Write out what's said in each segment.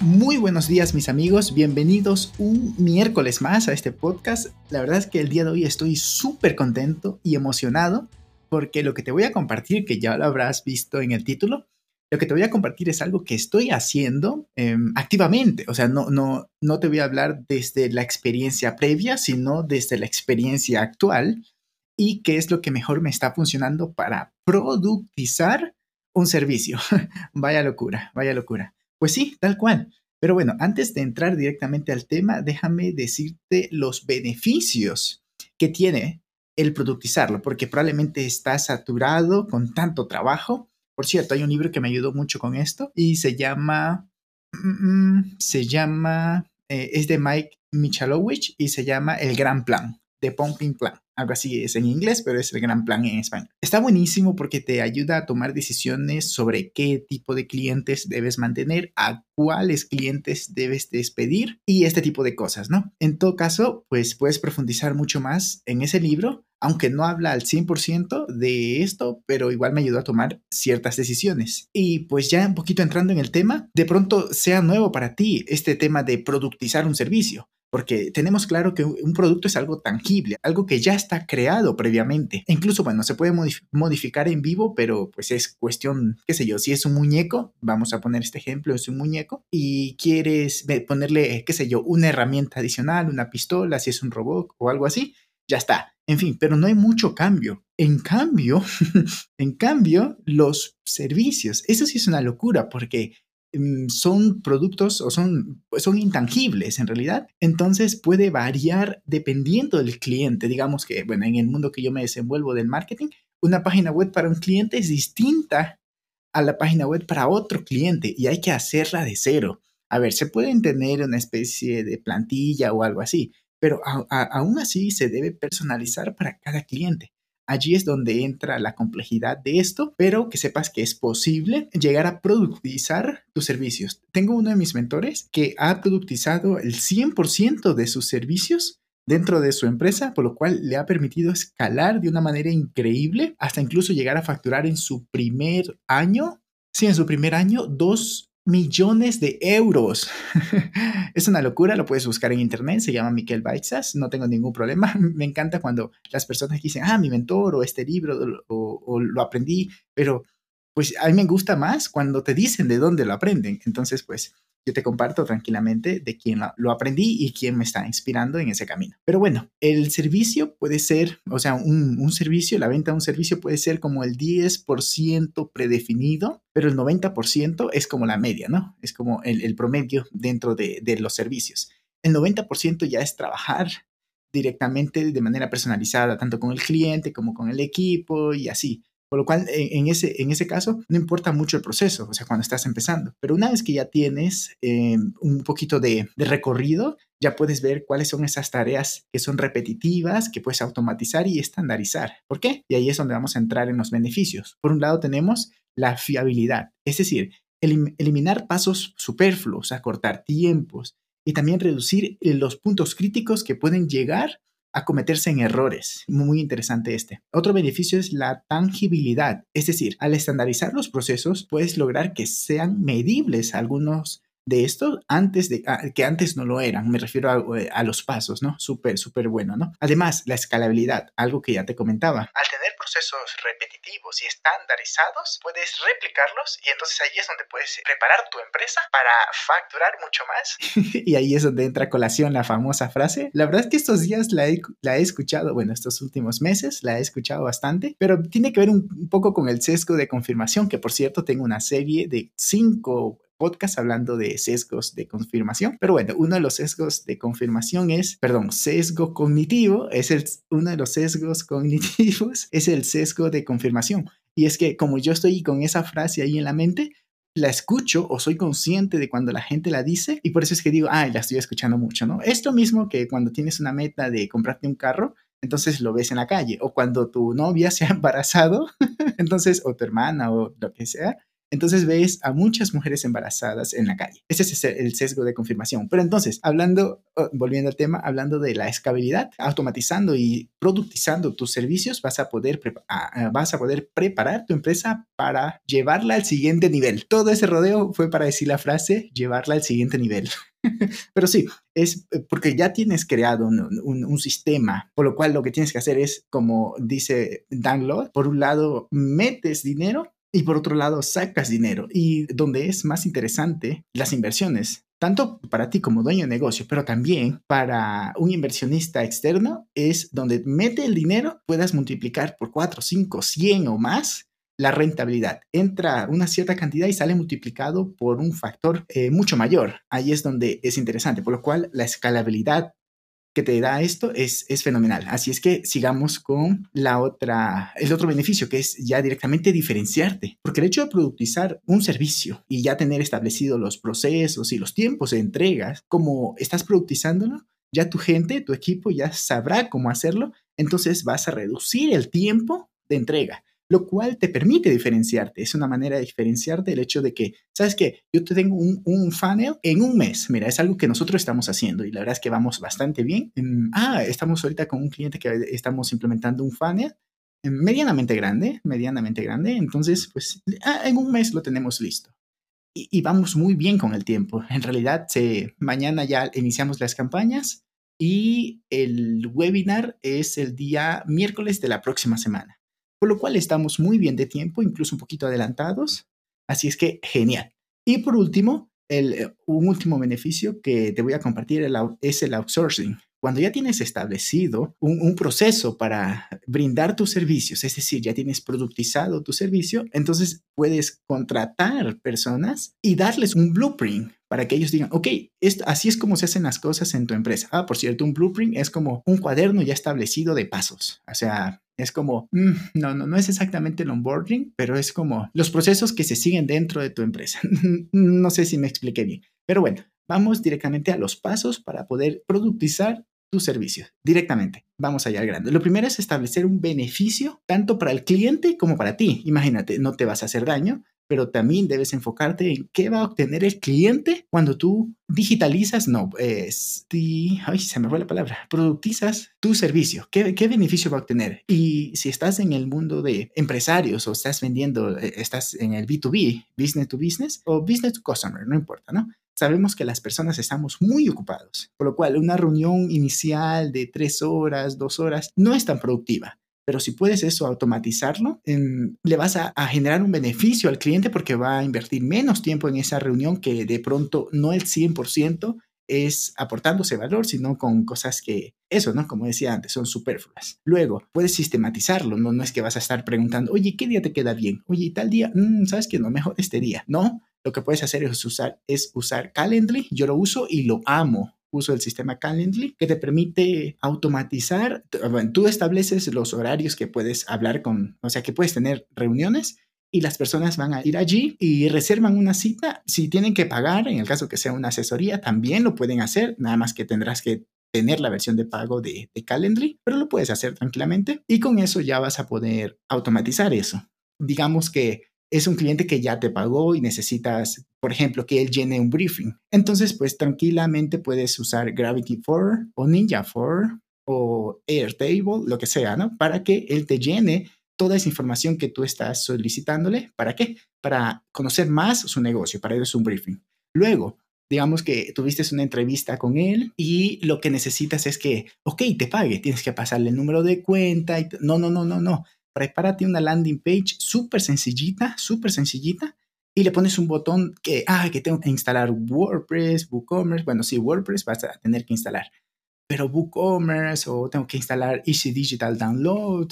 Muy buenos días mis amigos, bienvenidos un miércoles más a este podcast. La verdad es que el día de hoy estoy súper contento y emocionado porque lo que te voy a compartir, que ya lo habrás visto en el título, lo que te voy a compartir es algo que estoy haciendo em, activamente. O sea, no, no, no te voy a hablar desde la experiencia previa, sino desde la experiencia actual y qué es lo que mejor me está funcionando para productizar un servicio. vaya locura, vaya locura. Pues sí, tal cual. Pero bueno, antes de entrar directamente al tema, déjame decirte los beneficios que tiene el productizarlo, porque probablemente está saturado con tanto trabajo. Por cierto, hay un libro que me ayudó mucho con esto y se llama, mm, mm, se llama, eh, es de Mike Michalowicz y se llama El Gran Plan, de Pumping Plan algo así es en inglés, pero es el gran plan en español. Está buenísimo porque te ayuda a tomar decisiones sobre qué tipo de clientes debes mantener, a cuáles clientes debes despedir y este tipo de cosas, ¿no? En todo caso, pues puedes profundizar mucho más en ese libro, aunque no habla al 100% de esto, pero igual me ayudó a tomar ciertas decisiones. Y pues ya un poquito entrando en el tema, de pronto sea nuevo para ti este tema de productizar un servicio porque tenemos claro que un producto es algo tangible, algo que ya está creado previamente. E incluso, bueno, se puede modificar en vivo, pero pues es cuestión, qué sé yo, si es un muñeco, vamos a poner este ejemplo, es un muñeco, y quieres ponerle, qué sé yo, una herramienta adicional, una pistola, si es un robot o algo así, ya está. En fin, pero no hay mucho cambio. En cambio, en cambio, los servicios, eso sí es una locura porque son productos o son, son intangibles en realidad. Entonces puede variar dependiendo del cliente. Digamos que, bueno, en el mundo que yo me desenvuelvo del marketing, una página web para un cliente es distinta a la página web para otro cliente y hay que hacerla de cero. A ver, se pueden tener una especie de plantilla o algo así, pero aún así se debe personalizar para cada cliente. Allí es donde entra la complejidad de esto, pero que sepas que es posible llegar a productizar tus servicios. Tengo uno de mis mentores que ha productizado el 100% de sus servicios dentro de su empresa, por lo cual le ha permitido escalar de una manera increíble hasta incluso llegar a facturar en su primer año, sí, en su primer año, dos millones de euros. es una locura, lo puedes buscar en internet, se llama Miquel Baixas, no tengo ningún problema. Me encanta cuando las personas dicen, ah, mi mentor o este libro o, o, lo aprendí, pero pues a mí me gusta más cuando te dicen de dónde lo aprenden. Entonces, pues yo te comparto tranquilamente de quién lo aprendí y quién me está inspirando en ese camino. Pero bueno, el servicio puede ser, o sea, un, servicio, la venta de un servicio puede ser como el 10% predefinido, pero el 90% es como la media, ¿no? Es como el, promedio dentro de, los servicios. El 90% ya es trabajar directamente de manera personalizada, tanto con el cliente como con el equipo y así. Por lo cual, en ese, en ese caso, no importa mucho el proceso, o sea, cuando estás empezando. Pero una vez que ya tienes eh, un poquito de, recorrido, ya puedes ver cuáles son esas tareas que son repetitivas, que puedes automatizar y estandarizar. ¿Por qué? Y ahí es donde vamos a entrar en los beneficios. Por un lado tenemos la fiabilidad, es decir, eliminar pasos superfluos, acortar tiempos y también reducir eh, los puntos críticos que pueden llegar a cometerse en errores. Muy interesante este. Otro beneficio es la tangibilidad, es decir, al estandarizar los procesos puedes lograr que sean medibles algunos de esto antes de ah, que antes no lo eran. Me refiero a, eh, a los pasos, ¿no? Súper, súper bueno, ¿no? Además, la escalabilidad, algo que ya te comentaba. Al tener procesos repetitivos y estandarizados, puedes replicarlos y entonces ahí es donde puedes preparar tu empresa para facturar mucho más. y ahí es donde entra a colación la famosa frase. La verdad es que estos días la he, la he escuchado, bueno, estos últimos meses la he escuchado bastante, pero tiene que ver un, un poco con el sesgo de confirmación, que por cierto tengo una serie de cinco podcast hablando de sesgos de confirmación. Pero bueno, uno de los sesgos de confirmación es, perdón, sesgo cognitivo, es el, uno de los sesgos cognitivos, es el sesgo de confirmación. Y es que como yo estoy con esa frase ahí en la mente, la escucho o soy consciente de cuando la gente la dice y por eso es que digo, ah, la estoy escuchando mucho, ¿no? Esto mismo que cuando tienes una meta de comprarte un carro, entonces lo ves en la calle o cuando tu novia se ha embarazado, entonces, o tu hermana o lo que sea, entonces ves a muchas mujeres embarazadas en la calle. Ese es el sesgo de confirmación. Pero entonces, hablando, oh, volviendo al tema, hablando de la escalabilidad, automatizando y productizando tus servicios, vas a poder, vas a poder preparar tu empresa para llevarla al siguiente nivel. Todo ese rodeo fue para decir la frase, llevarla al siguiente nivel. Pero sí, es eh, porque ya tienes creado un, un, sistema, por lo cual lo que tienes que hacer es, como dice Dan por un lado, metes dinero y por otro lado sacas dinero. Y donde es más interesante, las inversiones, tanto para ti como dueño de negocio, pero también para un inversionista externo, es donde mete el dinero, puedas multiplicar por 4, 5, 100 o más la rentabilidad. Entra una cierta cantidad y sale multiplicado por un factor eh, mucho mayor. Ahí es donde es interesante, por lo cual la escalabilidad que te da esto es, es fenomenal. Así es que sigamos con la otra, el otro beneficio que es ya directamente diferenciarte, porque el hecho de productizar un servicio y ya tener establecidos los procesos y los tiempos de entregas, como estás productizándolo, ya tu gente, tu equipo ya sabrá cómo hacerlo, entonces vas a reducir el tiempo de entrega lo cual te permite diferenciarte. Es una manera de diferenciarte el hecho de que, ¿sabes qué? Yo te tengo un, funnel en un mes. Mira, es algo que nosotros estamos haciendo y la verdad es que vamos bastante bien. ah, estamos ahorita con un cliente que estamos implementando un funnel medianamente grande, medianamente grande. Entonces, pues ah, en un mes lo tenemos listo. Y, vamos muy bien con el tiempo. En realidad, se, mañana ya iniciamos las campañas y el webinar es el día miércoles de la próxima semana por lo cual estamos muy bien de tiempo, incluso un poquito adelantados. Así es que genial. Y por último, el, eh, un último beneficio que te voy a compartir es el outsourcing. Cuando ya tienes establecido un, proceso para brindar tus servicios, es decir, ya tienes productizado tu servicio, entonces puedes contratar personas y darles un blueprint para que ellos digan, ok, esto, así es como se hacen las cosas en tu empresa. Ah, por cierto, un blueprint es como un cuaderno ya establecido de pasos. O sea, es como, mm, no, no, no es exactamente el onboarding, pero es como los procesos que se siguen dentro de tu empresa. no sé si me expliqué bien, pero bueno, vamos directamente a los pasos para poder productizar tu servicio directamente. Vamos allá al grande. Lo primero es establecer un beneficio tanto para el cliente como para ti. Imagínate, no te vas a hacer daño, pero también debes enfocarte en qué va a obtener el cliente cuando tú digitalizas, no, es, ay, se me fue la palabra, productizas tu servicio. ¿Qué, ¿Qué beneficio va a obtener? Y si estás en el mundo de empresarios o estás vendiendo, eh, estás en el B2B, business to business o business to customer, no importa, ¿no? Sabemos que las personas estamos muy ocupados, por lo cual una reunión inicial de tres horas, dos horas, no es tan productiva. Pero si puedes eso automatizarlo, le vas a, generar un beneficio al cliente porque va a invertir menos tiempo en esa reunión que de pronto no el 100% es aportándose valor, sino con cosas que, eso, ¿no? Como decía antes, son superfluas. Luego, puedes sistematizarlo, ¿no? No es que vas a estar preguntando, oye, ¿qué día te queda bien? Oye, tal día? Mm, ¿Sabes qué? No, mejor este día. No, lo que puedes hacer es usar, es usar Calendly. Yo lo uso y lo amo uso del sistema Calendly que te permite automatizar, bueno, tú estableces los horarios que puedes hablar con, o sea, que puedes tener reuniones y las personas van a ir allí y reservan una cita. Si tienen que pagar, en el caso que sea una asesoría, también lo pueden hacer, nada más que tendrás que tener la versión de pago de, de Calendly, pero lo puedes hacer tranquilamente y con eso ya vas a poder automatizar eso. Digamos que es un cliente que ya te pagó y necesitas, por ejemplo, que él llene un briefing. Entonces, pues tranquilamente puedes usar Gravity 4 o Ninja 4 o Airtable, lo que sea, ¿no? Para que él te llene toda esa información que tú estás solicitándole. ¿Para qué? Para conocer más su negocio, para eso un briefing. Luego, digamos que tuviste una entrevista con él y lo que necesitas es que, ok, te pague, tienes que pasarle el número de cuenta. Y no, no, no, no, no prepárate una landing page súper sencillita, súper sencillita, y le pones un botón que, ah, que tengo que instalar WordPress, WooCommerce. Bueno, sí, WordPress vas a tener que instalar, pero WooCommerce o tengo que instalar Easy Digital Download,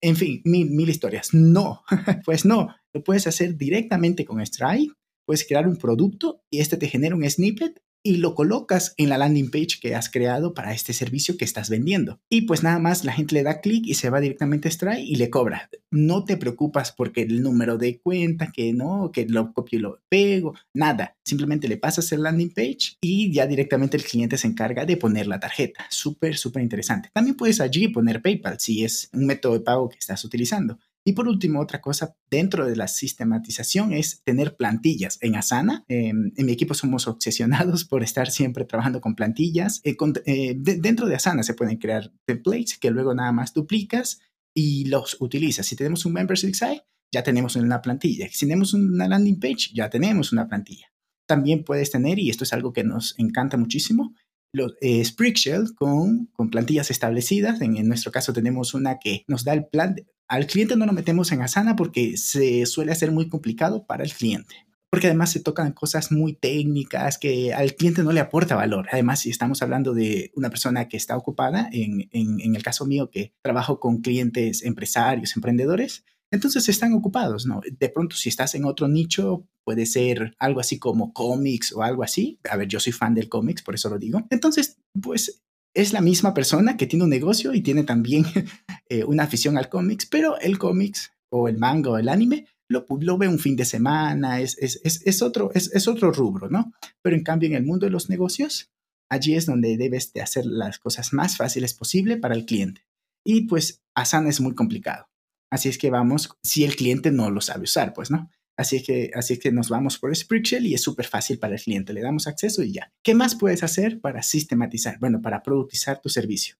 en fin, mil, mil historias. No, pues no, lo puedes hacer directamente con Stripe. Puedes crear un producto y este te genera un snippet y lo colocas en la landing page que has creado para este servicio que estás vendiendo. Y pues nada más la gente le da clic y se va directamente a Stripe y le cobra. No te preocupas porque el número de cuenta, que no, que lo copio y lo pego, nada. Simplemente le pasas el landing page y ya directamente el cliente se encarga de poner la tarjeta. Súper, súper interesante. También puedes allí poner PayPal si es un método de pago que estás utilizando. Y por último, otra cosa dentro de la sistematización es tener plantillas. En Asana, em, en mi equipo somos obsesionados por estar siempre trabajando con plantillas. Eh, eh, dentro de Asana se pueden crear templates que luego nada más duplicas y los utilizas. Si tenemos un membership site, ya tenemos una plantilla. Si tenemos una landing page, ya tenemos una plantilla. También puedes tener, y esto es algo que nos encanta muchísimo, los eh, Shell con, con plantillas establecidas. En, en, nuestro caso tenemos una que nos da el plan, al cliente no lo metemos en Asana porque se suele hacer muy complicado para el cliente. Porque además se tocan cosas muy técnicas que al cliente no le aporta valor. Además, si estamos hablando de una persona que está ocupada, en, en, el caso mío que trabajo con clientes empresarios, emprendedores, entonces están ocupados, ¿no? De pronto, si estás en otro nicho, puede ser algo así como cómics o algo así. A ver, yo soy fan del cómics, por eso lo digo. Entonces, pues es la misma persona que tiene un negocio y tiene también eh, una afición al cómics, pero el cómics o el manga o el anime lo, lo ve un fin de semana, es, es, es, otro, es, otro rubro, ¿no? Pero en cambio en el mundo de los negocios, allí es donde debes de hacer las cosas más fáciles posible para el cliente. Y pues Asana es muy complicado. Así es que vamos, si el cliente no lo sabe usar, pues, ¿no? Así que, así que nos vamos por Spreadsheet y es súper fácil para el cliente. Le damos acceso y ya. ¿Qué más puedes hacer para sistematizar? Bueno, para productizar tu servicio.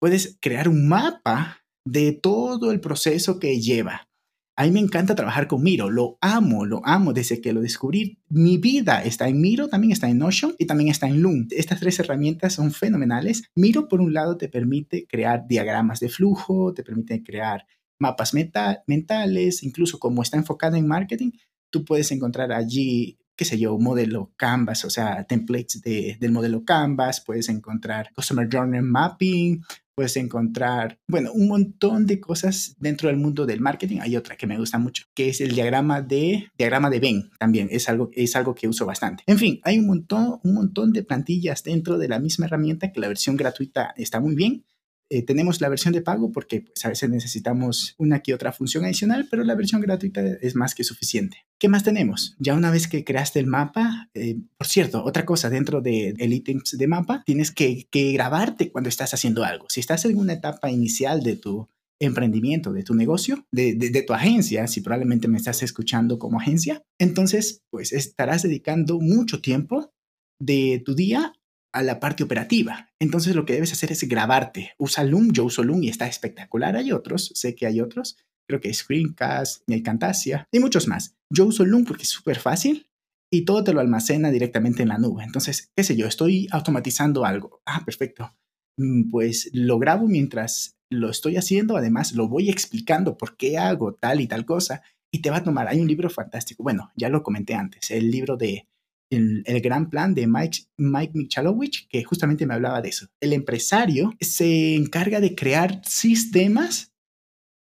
Puedes crear un mapa de todo el proceso que lleva. A mí me encanta trabajar con Miro, lo amo, lo amo desde que lo descubrí. Mi vida está en Miro, también está en Notion y también está en Loom. Estas tres herramientas son fenomenales. Miro, por un lado, te permite crear diagramas de flujo, te permite crear mapas mentales, incluso como está enfocado en marketing, tú puedes encontrar allí, qué sé yo, modelo Canvas, o sea, templates del modelo Canvas, puedes encontrar Customer Journey Mapping, puedes encontrar, bueno, un montón de cosas dentro del mundo del marketing. Hay otra que me gusta mucho, que es el diagrama de diagrama de Venn, también es algo es algo que uso bastante. En fin, hay un montón un montón de plantillas dentro de la misma herramienta que la versión gratuita está muy bien eh, tenemos la versión de pago porque pues, a veces necesitamos una que otra función adicional, pero la versión gratuita es más que suficiente. ¿Qué más tenemos? Ya una vez que creaste el mapa, eh, por cierto, otra cosa dentro del de ítems de mapa, tienes que, grabarte cuando estás haciendo algo. Si estás en una etapa inicial de tu emprendimiento, de tu negocio, de, de, tu agencia, si probablemente me estás escuchando como agencia, entonces pues estarás dedicando mucho tiempo de tu día a la parte operativa. Entonces lo que debes hacer es grabarte. Usa Loom, yo uso Loom y está espectacular. Hay otros, sé que hay otros. Creo que Screencast, Camtasia y muchos más. Yo uso Loom porque es súper fácil y todo te lo almacena directamente en la nube. Entonces, qué sé yo, estoy automatizando algo. Ah, perfecto. Mm, pues lo grabo mientras lo estoy haciendo. Además, lo voy explicando por qué hago tal y tal cosa. Y te va a tomar. Hay un libro fantástico. Bueno, ya lo comenté antes. El libro de el, gran plan de Mike, Mike Michalowicz, que justamente me hablaba de eso. El empresario se encarga de crear sistemas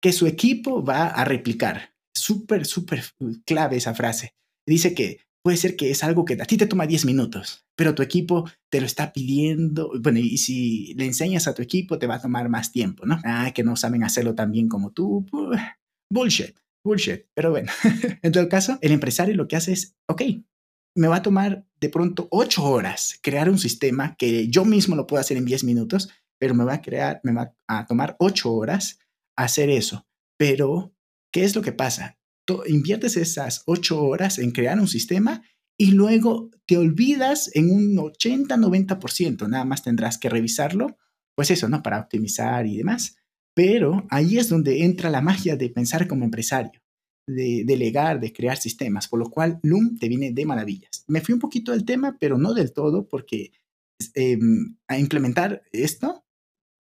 que su equipo va a replicar. Súper, súper clave esa frase. Dice que puede ser que es algo que a ti te toma 10 minutos, pero tu equipo te lo está pidiendo. Bueno, y si le enseñas a tu equipo, te va a tomar más tiempo, ¿no? Ah, que no saben hacerlo tan bien como tú. Bullshit, bullshit. Pero bueno, en todo caso, el empresario lo que hace es, ok, me va a tomar de pronto ocho horas crear un sistema que yo mismo lo puedo hacer en 10 minutos, pero me va a crear, me va a tomar ocho horas hacer eso. Pero, ¿qué es lo que pasa? Tú inviertes esas ocho horas en crear un sistema y luego te olvidas en un 80-90%, nada más tendrás que revisarlo, pues eso, ¿no? Para optimizar y demás. Pero ahí es donde entra la magia de pensar como empresario de delegar, de crear sistemas, por lo cual Loom te viene de maravillas. Me fui un poquito del tema, pero no del todo, porque em, a implementar esto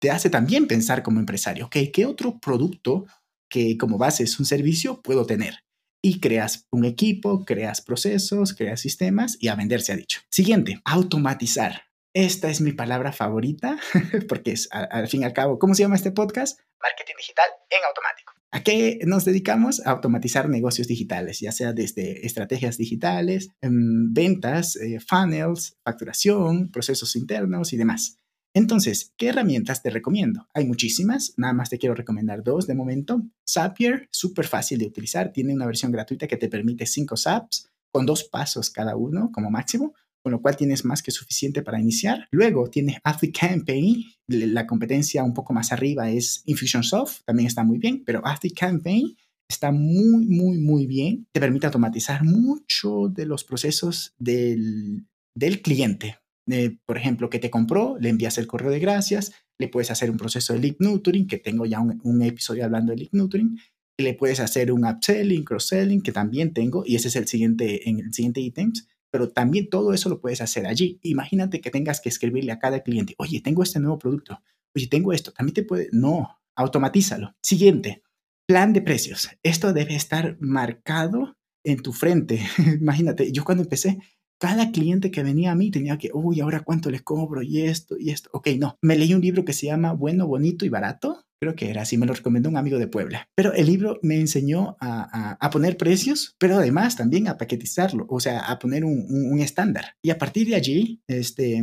te hace también pensar como empresario, ok, ¿qué otro producto que como base es un servicio puedo tener? Y creas un equipo, creas procesos, creas sistemas y a vender se ha dicho. Siguiente, automatizar. Esta es mi palabra favorita porque es al fin y al cabo, ¿cómo se llama este podcast? Marketing digital en automático. ¿A qué nos dedicamos? A automatizar negocios digitales, ya sea desde estrategias digitales, em, ventas, eh, funnels, facturación, procesos internos y demás. Entonces, ¿qué herramientas te recomiendo? Hay muchísimas, nada más te quiero recomendar dos de momento. Zapier, súper fácil de utilizar, tiene una versión gratuita que te permite cinco SAPs con dos pasos cada uno como máximo, con lo cual tienes más que suficiente para iniciar. Luego tienes Campaign, la competencia un poco más arriba es Infusionsoft, también está muy bien, pero Campaign está muy, muy, muy bien. Te permite automatizar mucho de los procesos del, del cliente. Eh, por ejemplo, que te compró, le envías el correo de gracias, le puedes hacer un proceso de lead nurturing, que tengo ya un, episodio hablando de lead nurturing, le puedes hacer un upselling, cross-selling, que también tengo, y ese es el siguiente, en el siguiente ítem, pero también todo eso lo puedes hacer allí. Imagínate que tengas que escribirle a cada cliente, oye, tengo este nuevo producto, oye, tengo esto, también te puede, no, automatízalo. Siguiente, plan de precios. Esto debe estar marcado en tu frente. Imagínate, yo cuando empecé, cada cliente que venía a mí tenía que, uy, ahora cuánto les cobro y esto y esto. Ok, no. Me leí un libro que se llama Bueno, Bonito y Barato. Creo que era así, me lo recomendó un amigo de Puebla. Pero el libro me enseñó a, a, poner precios, pero además también a paquetizarlo, o sea, a poner un, un, estándar. Y a partir de allí, este,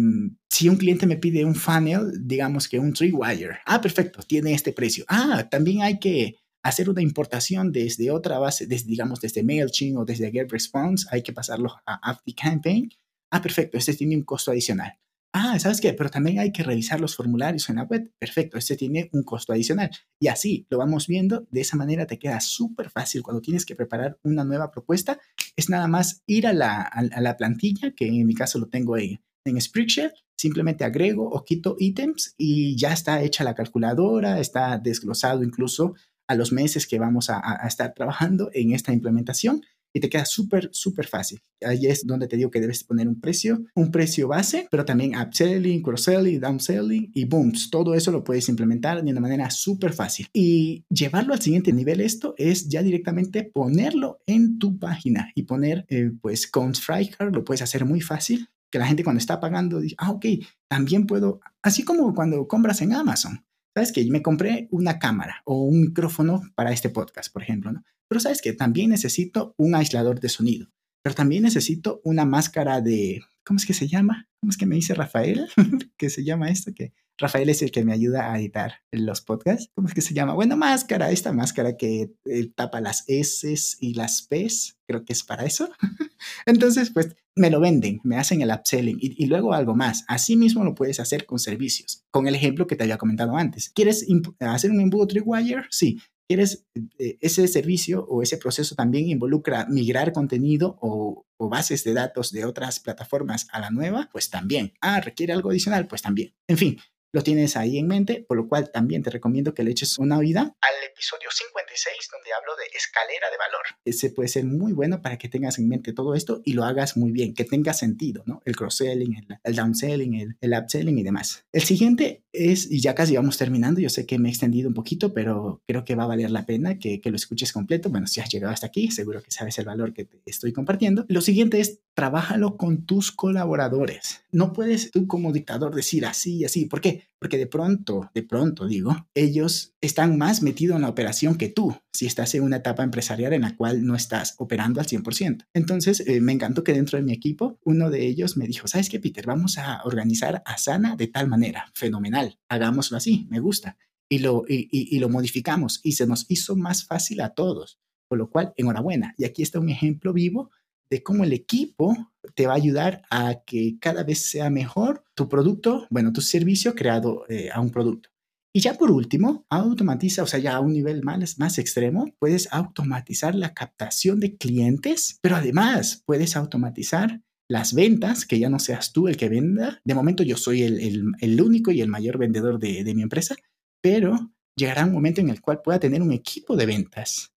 si un cliente me pide un funnel, digamos que un three wire, ah, perfecto, tiene este precio. Ah, también hay que hacer una importación desde otra base, desde, digamos desde MailChimp o desde GetResponse, hay que pasarlo a Campaign. Ah, perfecto, este tiene un costo adicional. Ah, ¿sabes qué? Pero también hay que revisar los formularios en la web. Perfecto, este tiene un costo adicional. Y así lo vamos viendo. De esa manera te queda súper fácil cuando tienes que preparar una nueva propuesta. Es nada más ir a la, a, la plantilla, que en mi caso lo tengo en, en Spreadsheet. Simplemente agrego o quito ítems y ya está hecha la calculadora, está desglosado incluso a los meses que vamos a, estar trabajando en esta implementación y te queda súper, súper fácil. Ahí es donde te digo que debes poner un precio, un precio base, pero también upselling, cross-selling, downselling y booms. Todo eso lo puedes implementar de una manera súper fácil. Y llevarlo al siguiente nivel, esto es ya directamente ponerlo en tu página y poner, eh, pues con Striker lo puedes hacer muy fácil. Que la gente cuando está pagando dice, ah, ok, también puedo, así como cuando compras en Amazon ¿sabes qué? Me compré una cámara o un micrófono para este podcast, por ejemplo, ¿no? Pero ¿sabes que También necesito un aislador de sonido, pero también necesito una máscara de, ¿cómo es que se llama? ¿Cómo es que me dice Rafael? ¿Qué se llama esto? Que Rafael es el que me ayuda a editar los podcasts. ¿Cómo es que se llama? Bueno, máscara, esta máscara que eh, tapa las S y las P's, creo que es para eso. Entonces, pues me lo venden, me hacen el upselling y, luego algo más. Así mismo lo puedes hacer con servicios, con el ejemplo que te había comentado antes. ¿Quieres hacer un embudo Tripwire? Sí. ¿Quieres eh, ese servicio o ese proceso también involucra migrar contenido o, o bases de datos de otras plataformas a la nueva? Pues también. Ah, requiere algo adicional, pues también. En fin, lo tienes ahí en mente, por lo cual también te recomiendo que le eches una oída al episodio 56 donde hablo de escalera de valor. Ese puede ser muy bueno para que tengas en mente todo esto y lo hagas muy bien, que tenga sentido, ¿no? El cross-selling, el, el downselling, el, el upselling y demás. El siguiente es, y ya casi vamos terminando, yo sé que me he extendido un poquito, pero creo que va a valer la pena que, que lo escuches completo. Bueno, si has llegado hasta aquí, seguro que sabes el valor que te estoy compartiendo. Lo siguiente es, trabájalo con tus colaboradores. No puedes tú como dictador decir así y así. ¿Por qué? Porque de pronto, de pronto digo, ellos están más metidos en la operación que tú, si estás en una etapa empresarial en la cual no estás operando al 100%. Entonces, eh, me encantó que dentro de mi equipo, uno de ellos me dijo, ¿sabes qué, Peter? Vamos a organizar a Sana de tal manera, fenomenal, hagámoslo así, me gusta. Y lo, y, y lo modificamos y se nos hizo más fácil a todos, por lo cual, enhorabuena. Y aquí está un ejemplo vivo de cómo el equipo te va a ayudar a que cada vez sea mejor tu producto, bueno, tu servicio creado eh, a un producto. Y ya por último, automatiza, o sea, ya a un nivel más, más extremo, puedes automatizar la captación de clientes, pero además puedes automatizar las ventas, que ya no seas tú el que venda. De momento yo soy el, el, único y el mayor vendedor de, de mi empresa, pero llegará un momento en el cual pueda tener un equipo de ventas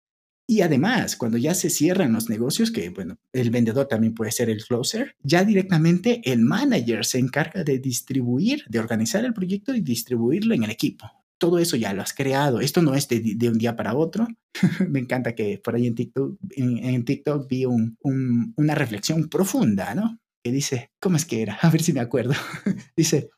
y además, cuando ya se cierran los negocios, que bueno, el vendedor también puede ser el closer, ya directamente el manager se encarga de distribuir, de organizar el proyecto y distribuirlo en el equipo. Todo eso ya lo has creado. Esto no es de, un día para otro. Me encanta que por ahí en TikTok, vi una reflexión profunda, ¿no? Que dice, ¿cómo es que era? A ver si me acuerdo. dice,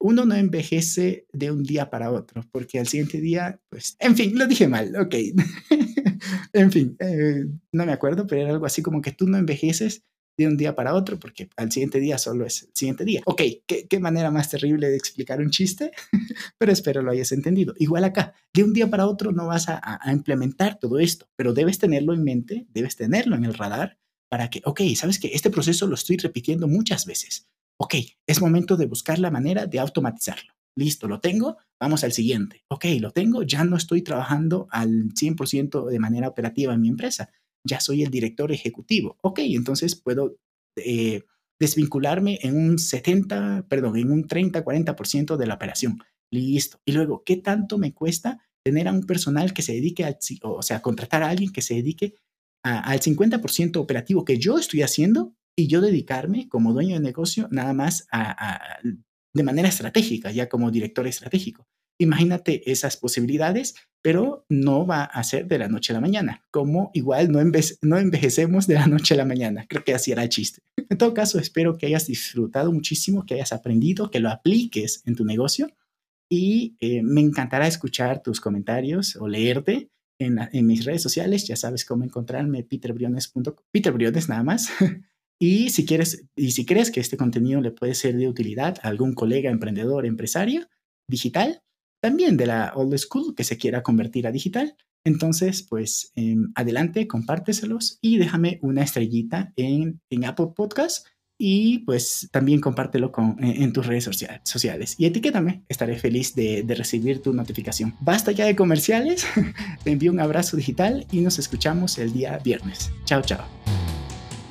uno no envejece de un día para otro, porque al siguiente día, pues, en fin, lo dije mal, ok. en fin, eh, no me acuerdo, pero era algo así como que tú no envejeces de un día para otro, porque al siguiente día solo es el siguiente día. Ok, qué, manera más terrible de explicar un chiste, pero espero lo hayas entendido. Igual acá, de un día para otro no vas a, a implementar todo esto, pero debes tenerlo en mente, debes tenerlo en el radar para que, ok, sabes que este proceso lo estoy repitiendo muchas veces ok, es momento de buscar la manera de automatizarlo. Listo, lo tengo, vamos al siguiente. Ok, lo tengo, ya no estoy trabajando al 100% de manera operativa en mi empresa, ya soy el director ejecutivo. Ok, entonces puedo eh, desvincularme en un 70, perdón, en un 30, 40% de la operación. Listo. Y luego, ¿qué tanto me cuesta tener a un personal que se dedique, al, o sea, contratar a alguien que se dedique al 50% operativo que yo estoy haciendo y yo dedicarme como dueño de negocio nada más a, de manera estratégica, ya como director estratégico. Imagínate esas posibilidades, pero no va a ser de la noche a la mañana, como igual no, no envejecemos de la noche a la mañana. Creo que así era el chiste. En todo caso, espero que hayas disfrutado muchísimo, que hayas aprendido, que lo apliques en tu negocio y eh, me encantará escuchar tus comentarios o leerte en, en, mis redes sociales. Ya sabes cómo encontrarme, peterbriones.com, Peter Briones nada más. Y si quieres, y si crees que este contenido le puede ser de utilidad a algún colega emprendedor, empresario, digital, también de la old school que se quiera convertir a digital, entonces, pues em, adelante, compárteselos y déjame una estrellita en, en Apple Podcast y pues también compártelo con, en, tus redes sociales. Y etiquétame, estaré feliz de, de recibir tu notificación. Basta ya de comerciales, te envío un abrazo digital y nos escuchamos el día viernes. Chao, chao.